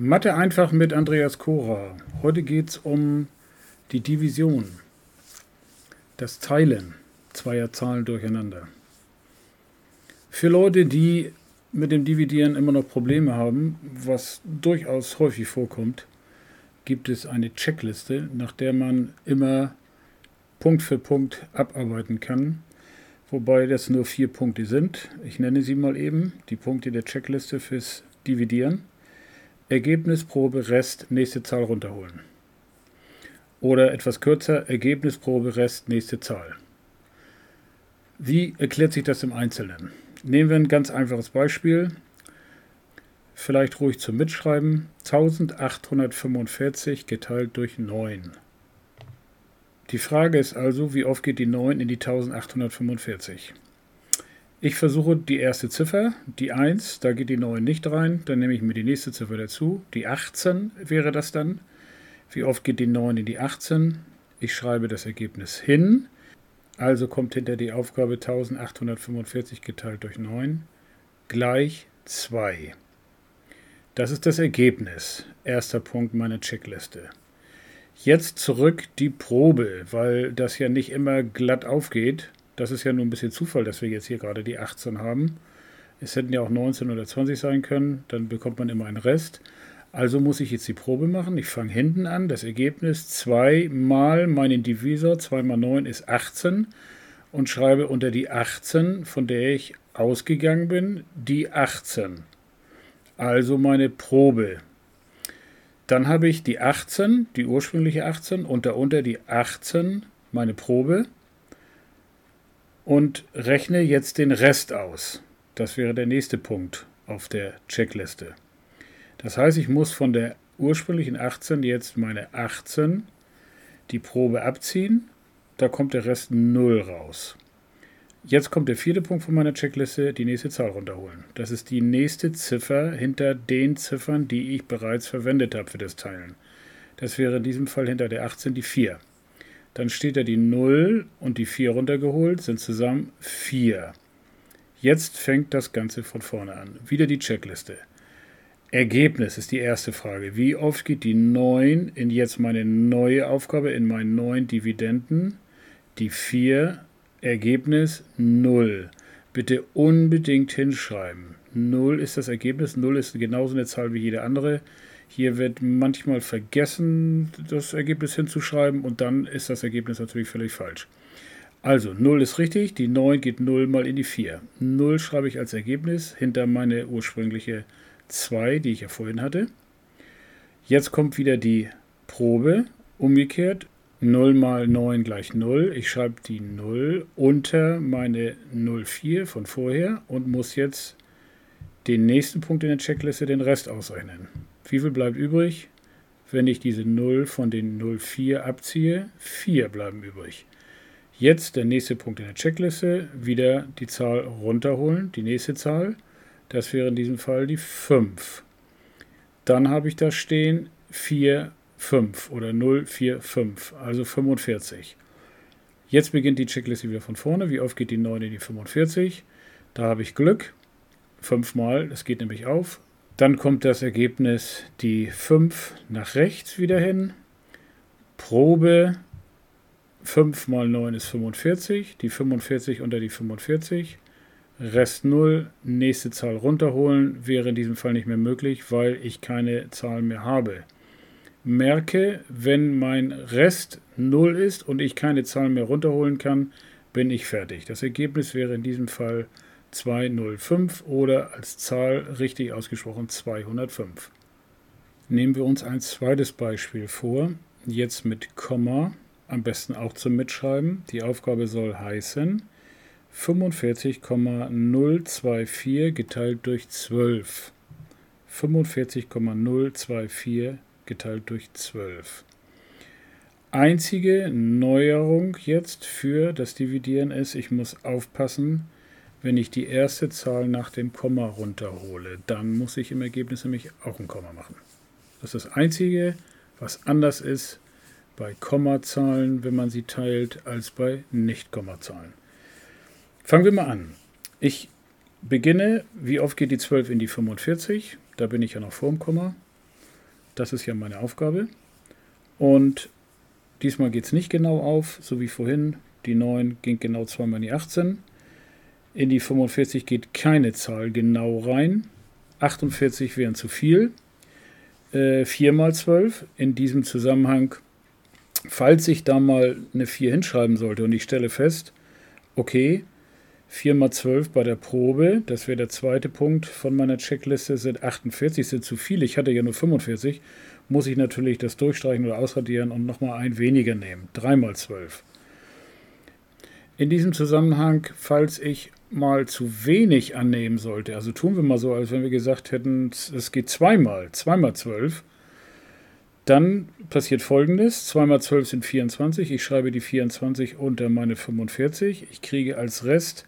Mathe einfach mit Andreas Kora. Heute geht es um die Division, das Teilen zweier Zahlen durcheinander. Für Leute, die mit dem Dividieren immer noch Probleme haben, was durchaus häufig vorkommt, gibt es eine Checkliste, nach der man immer Punkt für Punkt abarbeiten kann, wobei das nur vier Punkte sind. Ich nenne sie mal eben, die Punkte der Checkliste fürs Dividieren. Ergebnis, Probe, Rest, nächste Zahl runterholen. Oder etwas kürzer, Ergebnis, Probe, Rest, nächste Zahl. Wie erklärt sich das im Einzelnen? Nehmen wir ein ganz einfaches Beispiel. Vielleicht ruhig zum Mitschreiben. 1845 geteilt durch 9. Die Frage ist also, wie oft geht die 9 in die 1845? Ich versuche die erste Ziffer, die 1, da geht die 9 nicht rein, dann nehme ich mir die nächste Ziffer dazu. Die 18 wäre das dann. Wie oft geht die 9 in die 18? Ich schreibe das Ergebnis hin. Also kommt hinter die Aufgabe 1845 geteilt durch 9 gleich 2. Das ist das Ergebnis. Erster Punkt meiner Checkliste. Jetzt zurück die Probe, weil das ja nicht immer glatt aufgeht. Das ist ja nur ein bisschen Zufall, dass wir jetzt hier gerade die 18 haben. Es hätten ja auch 19 oder 20 sein können, dann bekommt man immer einen Rest. Also muss ich jetzt die Probe machen. Ich fange hinten an. Das Ergebnis 2 mal meinen Divisor, 2 mal 9 ist 18 und schreibe unter die 18, von der ich ausgegangen bin, die 18. Also meine Probe. Dann habe ich die 18, die ursprüngliche 18 und darunter die 18, meine Probe und rechne jetzt den Rest aus. Das wäre der nächste Punkt auf der Checkliste. Das heißt, ich muss von der ursprünglichen 18 jetzt meine 18 die Probe abziehen. Da kommt der Rest 0 raus. Jetzt kommt der vierte Punkt von meiner Checkliste, die nächste Zahl runterholen. Das ist die nächste Ziffer hinter den Ziffern, die ich bereits verwendet habe für das Teilen. Das wäre in diesem Fall hinter der 18 die 4. Dann steht da die 0 und die 4 runtergeholt, sind zusammen 4. Jetzt fängt das Ganze von vorne an. Wieder die Checkliste. Ergebnis ist die erste Frage. Wie oft geht die 9 in jetzt meine neue Aufgabe, in meinen neuen Dividenden? Die 4, Ergebnis 0. Bitte unbedingt hinschreiben. 0 ist das Ergebnis, 0 ist genauso eine Zahl wie jede andere. Hier wird manchmal vergessen, das Ergebnis hinzuschreiben und dann ist das Ergebnis natürlich völlig falsch. Also 0 ist richtig, die 9 geht 0 mal in die 4. 0 schreibe ich als Ergebnis hinter meine ursprüngliche 2, die ich ja vorhin hatte. Jetzt kommt wieder die Probe, umgekehrt. 0 mal 9 gleich 0. Ich schreibe die 0 unter meine 04 von vorher und muss jetzt den nächsten Punkt in der Checkliste, den Rest ausrechnen. Wie viel bleibt übrig? Wenn ich diese 0 von den 0,4 abziehe, 4 bleiben übrig. Jetzt der nächste Punkt in der Checkliste, wieder die Zahl runterholen, die nächste Zahl. Das wäre in diesem Fall die 5. Dann habe ich da stehen 4, 5 oder 0, 4, 5, also 45. Jetzt beginnt die Checkliste wieder von vorne. Wie oft geht die 9 in die 45? Da habe ich Glück. Fünfmal, das geht nämlich auf. Dann kommt das Ergebnis die 5 nach rechts wieder hin. Probe 5 mal 9 ist 45, die 45 unter die 45. Rest 0, nächste Zahl runterholen wäre in diesem Fall nicht mehr möglich, weil ich keine Zahl mehr habe. Merke, wenn mein Rest 0 ist und ich keine Zahl mehr runterholen kann, bin ich fertig. Das Ergebnis wäre in diesem Fall 205 oder als Zahl richtig ausgesprochen 205. Nehmen wir uns ein zweites Beispiel vor, jetzt mit Komma, am besten auch zum Mitschreiben. Die Aufgabe soll heißen 45,024 geteilt durch 12. 45,024 geteilt durch 12. Einzige Neuerung jetzt für das Dividieren ist, ich muss aufpassen, wenn ich die erste Zahl nach dem Komma runterhole, dann muss ich im Ergebnis nämlich auch ein Komma machen. Das ist das Einzige, was anders ist bei Kommazahlen, wenn man sie teilt, als bei Nicht-Kommazahlen. Fangen wir mal an. Ich beginne, wie oft geht die 12 in die 45? Da bin ich ja noch vor dem Komma. Das ist ja meine Aufgabe. Und diesmal geht es nicht genau auf, so wie vorhin. Die 9 ging genau zweimal in die 18. In die 45 geht keine Zahl genau rein. 48 wären zu viel. Äh, 4 mal 12. In diesem Zusammenhang, falls ich da mal eine 4 hinschreiben sollte und ich stelle fest, okay, 4 mal 12 bei der Probe, das wäre der zweite Punkt von meiner Checkliste, sind 48, sind zu viel. Ich hatte ja nur 45, muss ich natürlich das durchstreichen oder ausradieren und nochmal ein weniger nehmen. 3 mal 12. In diesem Zusammenhang, falls ich mal zu wenig annehmen sollte, also tun wir mal so, als wenn wir gesagt hätten, es geht zweimal, zweimal 12, dann passiert folgendes: 2 mal 12 sind 24. Ich schreibe die 24 unter meine 45. Ich kriege als Rest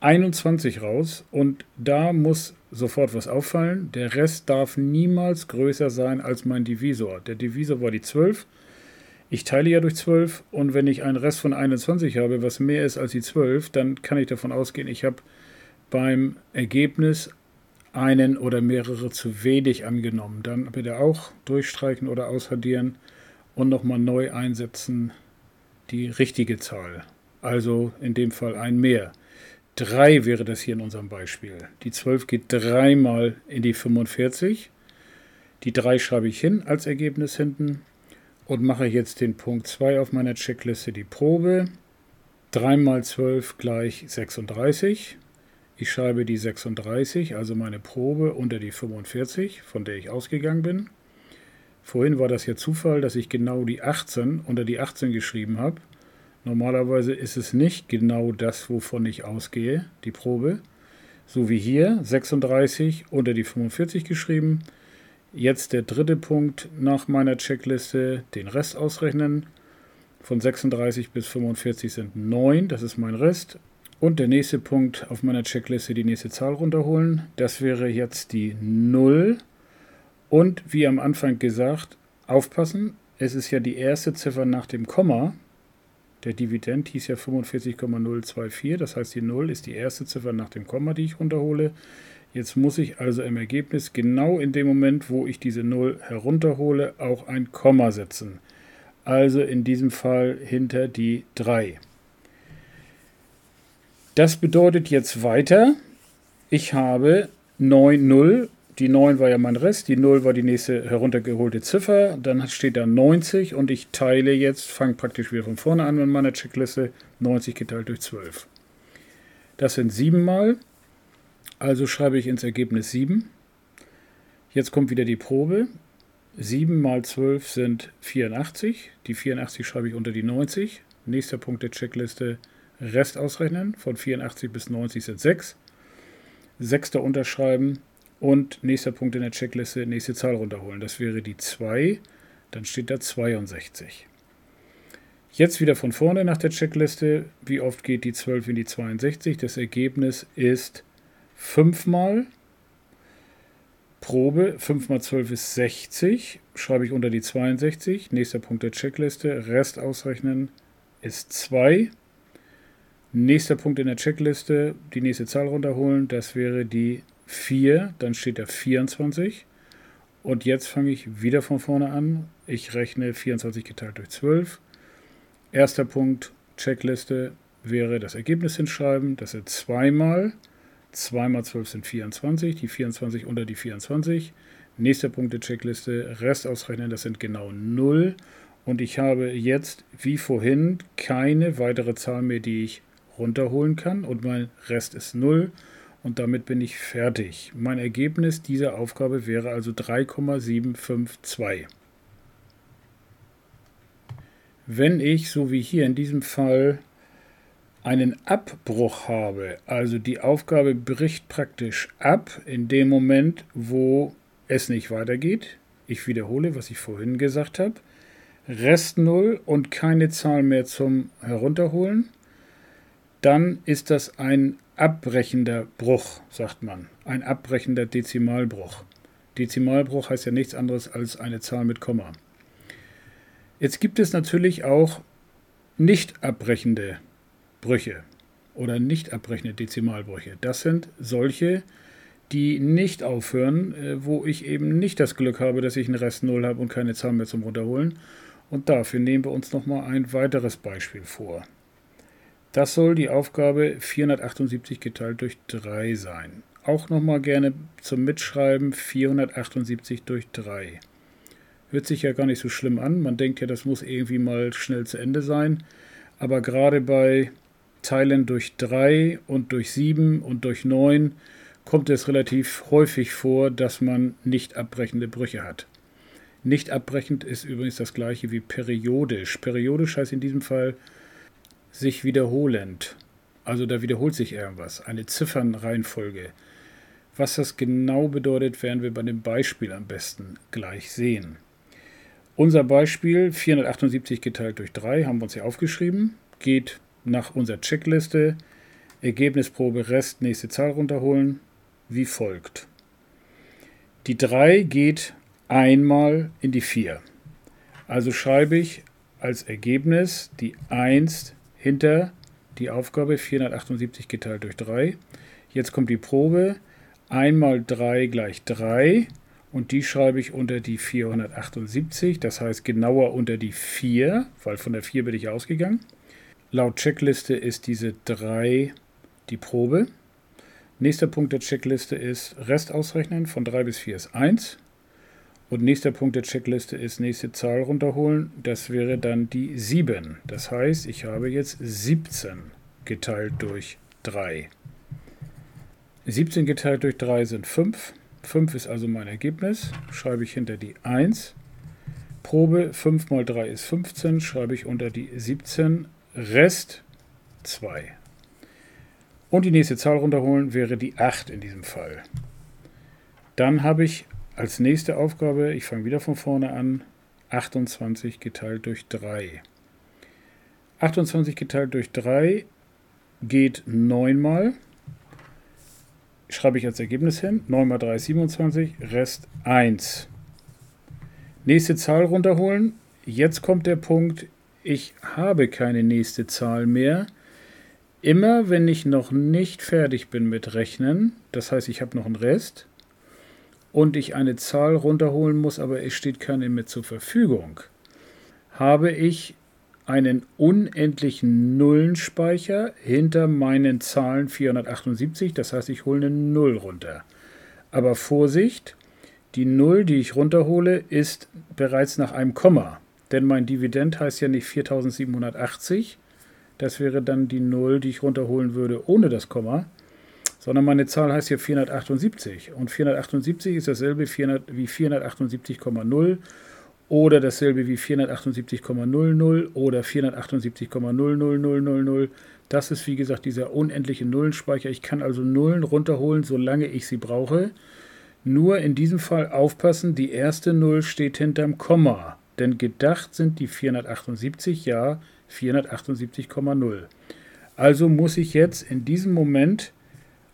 21 raus und da muss sofort was auffallen. Der Rest darf niemals größer sein als mein Divisor. Der Divisor war die 12. Ich teile ja durch 12 und wenn ich einen Rest von 21 habe, was mehr ist als die 12, dann kann ich davon ausgehen, ich habe beim Ergebnis einen oder mehrere zu wenig angenommen. Dann bitte auch durchstreichen oder aushaddieren und nochmal neu einsetzen die richtige Zahl. Also in dem Fall ein mehr. 3 wäre das hier in unserem Beispiel. Die 12 geht dreimal in die 45. Die 3 schreibe ich hin als Ergebnis hinten und mache jetzt den Punkt 2 auf meiner Checkliste, die Probe. 3 mal 12 gleich 36. Ich schreibe die 36, also meine Probe, unter die 45, von der ich ausgegangen bin. Vorhin war das ja Zufall, dass ich genau die 18 unter die 18 geschrieben habe. Normalerweise ist es nicht genau das, wovon ich ausgehe, die Probe. So wie hier, 36 unter die 45 geschrieben. Jetzt der dritte Punkt nach meiner Checkliste, den Rest ausrechnen. Von 36 bis 45 sind 9, das ist mein Rest. Und der nächste Punkt auf meiner Checkliste, die nächste Zahl runterholen. Das wäre jetzt die 0. Und wie am Anfang gesagt, aufpassen, es ist ja die erste Ziffer nach dem Komma. Der Dividend hieß ja 45,024, das heißt die 0 ist die erste Ziffer nach dem Komma, die ich runterhole. Jetzt muss ich also im Ergebnis genau in dem Moment, wo ich diese 0 herunterhole, auch ein Komma setzen. Also in diesem Fall hinter die 3. Das bedeutet jetzt weiter, ich habe 9, 0 die 9 war ja mein Rest, die 0 war die nächste heruntergeholte Ziffer, dann steht da 90 und ich teile jetzt, fange praktisch wieder von vorne an in meiner Checkliste, 90 geteilt durch 12. Das sind 7 mal, also schreibe ich ins Ergebnis 7. Jetzt kommt wieder die Probe. 7 mal 12 sind 84. Die 84 schreibe ich unter die 90. Nächster Punkt der Checkliste, Rest ausrechnen. Von 84 bis 90 sind 6. Sechster unterschreiben und nächster Punkt in der Checkliste, nächste Zahl runterholen. Das wäre die 2. Dann steht da 62. Jetzt wieder von vorne nach der Checkliste. Wie oft geht die 12 in die 62? Das Ergebnis ist 5 mal. Probe, 5 mal 12 ist 60. Schreibe ich unter die 62. Nächster Punkt der Checkliste. Rest ausrechnen ist 2. Nächster Punkt in der Checkliste. Die nächste Zahl runterholen. Das wäre die 4, dann steht da 24. Und jetzt fange ich wieder von vorne an. Ich rechne 24 geteilt durch 12. Erster Punkt, Checkliste, wäre das Ergebnis hinschreiben. Das sind zweimal. 2 mal 12 sind 24. Die 24 unter die 24. Nächster Punkt der Checkliste, Rest ausrechnen, das sind genau 0. Und ich habe jetzt, wie vorhin, keine weitere Zahl mehr, die ich runterholen kann. Und mein Rest ist 0 und damit bin ich fertig. Mein Ergebnis dieser Aufgabe wäre also 3,752. Wenn ich, so wie hier in diesem Fall, einen Abbruch habe, also die Aufgabe bricht praktisch ab in dem Moment, wo es nicht weitergeht. Ich wiederhole, was ich vorhin gesagt habe. Rest 0 und keine Zahl mehr zum Herunterholen. Dann ist das ein abbrechender Bruch, sagt man. Ein abbrechender Dezimalbruch. Dezimalbruch heißt ja nichts anderes als eine Zahl mit Komma. Jetzt gibt es natürlich auch nicht abbrechende Brüche oder nicht abbrechende Dezimalbrüche. Das sind solche, die nicht aufhören, äh, wo ich eben nicht das Glück habe, dass ich einen Rest 0 habe und keine Zahl mehr zum Runterholen. Und dafür nehmen wir uns nochmal ein weiteres Beispiel vor. Das soll die Aufgabe 478 geteilt durch 3 sein. Auch nochmal gerne zum Mitschreiben 478 durch 3. Hört sich ja gar nicht so schlimm an. Man denkt ja, das muss irgendwie mal schnell zu Ende sein. Aber gerade bei Teilen durch 3 und durch 7 und durch 9 kommt es relativ häufig vor, dass man nicht abbrechende Brüche hat. Nicht abbrechend ist übrigens das gleiche wie periodisch. Periodisch heißt in diesem Fall sich wiederholend. Also da wiederholt sich irgendwas, eine Ziffernreihenfolge. Was das genau bedeutet, werden wir bei dem Beispiel am besten gleich sehen. Unser Beispiel 478 geteilt durch 3 haben wir uns hier aufgeschrieben, geht nach unserer Checkliste. Ergebnisprobe Rest, nächste Zahl runterholen, wie folgt. Die 3 geht einmal in die 4. Also schreibe ich als Ergebnis die 1 hinter die Aufgabe 478 geteilt durch 3. Jetzt kommt die Probe. Einmal 3 gleich 3 und die schreibe ich unter die 478, das heißt genauer unter die 4, weil von der 4 bin ich ausgegangen. Laut Checkliste ist diese 3 die Probe. Nächster Punkt der Checkliste ist Rest ausrechnen, von 3 bis 4 ist 1. Und nächster Punkt der Checkliste ist nächste Zahl runterholen. Das wäre dann die 7. Das heißt, ich habe jetzt 17 geteilt durch 3. 17 geteilt durch 3 sind 5. 5 ist also mein Ergebnis. Schreibe ich hinter die 1. Probe 5 mal 3 ist 15. Schreibe ich unter die 17. Rest 2. Und die nächste Zahl runterholen wäre die 8 in diesem Fall. Dann habe ich als nächste Aufgabe, ich fange wieder von vorne an, 28 geteilt durch 3. 28 geteilt durch 3 geht 9 mal. Schreibe ich als Ergebnis hin. 9 mal 3 ist 27, Rest 1. Nächste Zahl runterholen. Jetzt kommt der Punkt, ich habe keine nächste Zahl mehr. Immer wenn ich noch nicht fertig bin mit Rechnen, das heißt ich habe noch einen Rest, und ich eine Zahl runterholen muss, aber es steht keine mehr zur Verfügung, habe ich einen unendlichen Nullenspeicher hinter meinen Zahlen 478. Das heißt, ich hole eine Null runter. Aber Vorsicht, die Null, die ich runterhole, ist bereits nach einem Komma. Denn mein Dividend heißt ja nicht 4780. Das wäre dann die Null, die ich runterholen würde ohne das Komma, sondern meine Zahl heißt hier 478. Und 478 ist dasselbe wie 478,0 oder dasselbe wie 478,00 oder 478,00000. Das ist wie gesagt dieser unendliche Nullenspeicher. Ich kann also Nullen runterholen, solange ich sie brauche. Nur in diesem Fall aufpassen, die erste Null steht hinterm Komma. Denn gedacht sind die 478 ja 478,0. Also muss ich jetzt in diesem Moment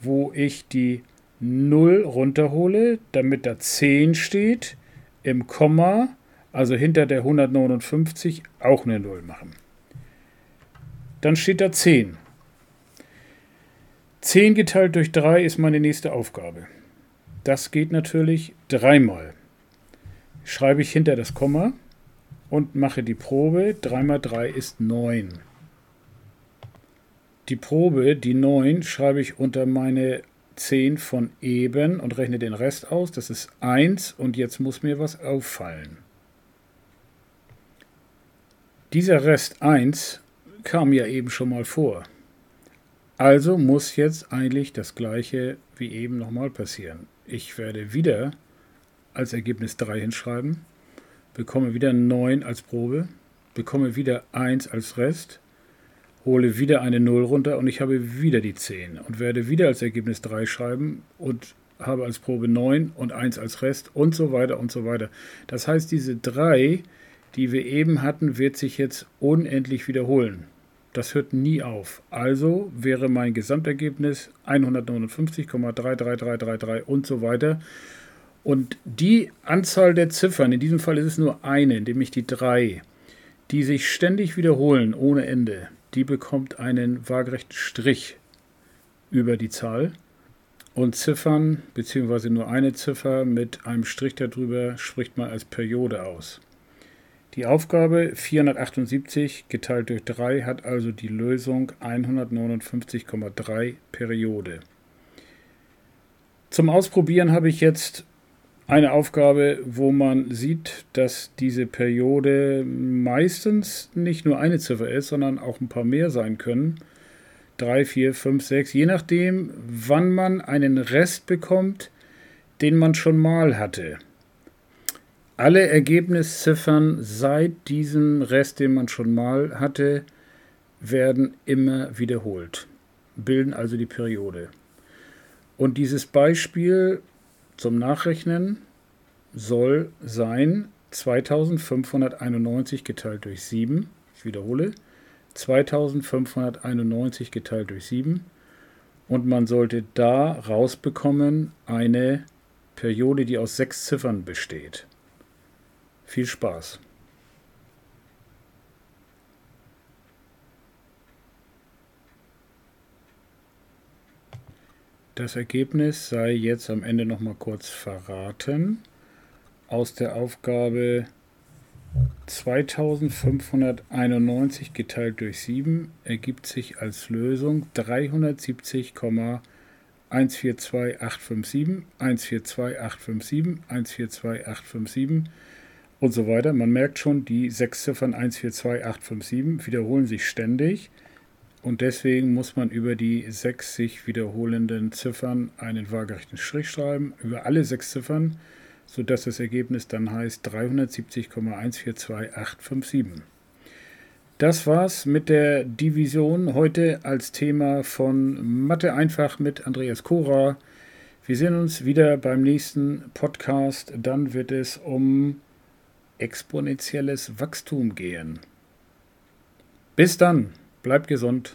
wo ich die 0 runterhole, damit da 10 steht, im Komma, also hinter der 159, auch eine 0 machen. Dann steht da 10. 10 geteilt durch 3 ist meine nächste Aufgabe. Das geht natürlich dreimal. Schreibe ich hinter das Komma und mache die Probe. 3 mal 3 ist 9 die Probe, die 9, schreibe ich unter meine 10 von eben und rechne den Rest aus. Das ist 1 und jetzt muss mir was auffallen. Dieser Rest 1 kam ja eben schon mal vor. Also muss jetzt eigentlich das gleiche wie eben nochmal passieren. Ich werde wieder als Ergebnis 3 hinschreiben, bekomme wieder 9 als Probe, bekomme wieder 1 als Rest, hole wieder eine 0 runter und ich habe wieder die 10 und werde wieder als Ergebnis 3 schreiben und habe als Probe 9 und 1 als Rest und so weiter und so weiter. Das heißt, diese 3, die wir eben hatten, wird sich jetzt unendlich wiederholen. Das hört nie auf. Also wäre mein Gesamtergebnis 159,33333 und so weiter. Und die Anzahl der Ziffern, in diesem Fall ist es nur eine, nämlich die 3, die sich ständig wiederholen ohne Ende, die bekommt einen waagerechten Strich über die Zahl. Und Ziffern, beziehungsweise nur eine Ziffer mit einem Strich darüber, spricht man als Periode aus. Die Aufgabe 478 geteilt durch 3 hat also die Lösung 159,3 Periode. Zum Ausprobieren habe ich jetzt eine Aufgabe, wo man sieht, dass diese Periode meistens nicht nur eine Ziffer ist, sondern auch ein paar mehr sein können. 3, 4, 5, 6, je nachdem, wann man einen Rest bekommt, den man schon mal hatte. Alle Ergebnisziffern seit diesem Rest, den man schon mal hatte, werden immer wiederholt, bilden also die Periode. Und dieses Beispiel zum Nachrechnen soll sein 2591 geteilt durch 7. Ich wiederhole. 2591 geteilt durch 7. Und man sollte da rausbekommen eine Periode, die aus sechs Ziffern besteht. Viel Spaß! Das Ergebnis sei jetzt am Ende noch mal kurz verraten. Aus der Aufgabe 2591 geteilt durch 7 ergibt sich als Lösung 370,142857, 142857, 142857 und so weiter. Man merkt schon, die sechs Ziffern 142857 wiederholen sich ständig. Und deswegen muss man über die sechs sich wiederholenden Ziffern einen waagerechten Strich schreiben, über alle sechs Ziffern, sodass das Ergebnis dann heißt 370,142857. Das war's mit der Division heute als Thema von Mathe einfach mit Andreas Kora. Wir sehen uns wieder beim nächsten Podcast. Dann wird es um exponentielles Wachstum gehen. Bis dann! Bleibt gesund.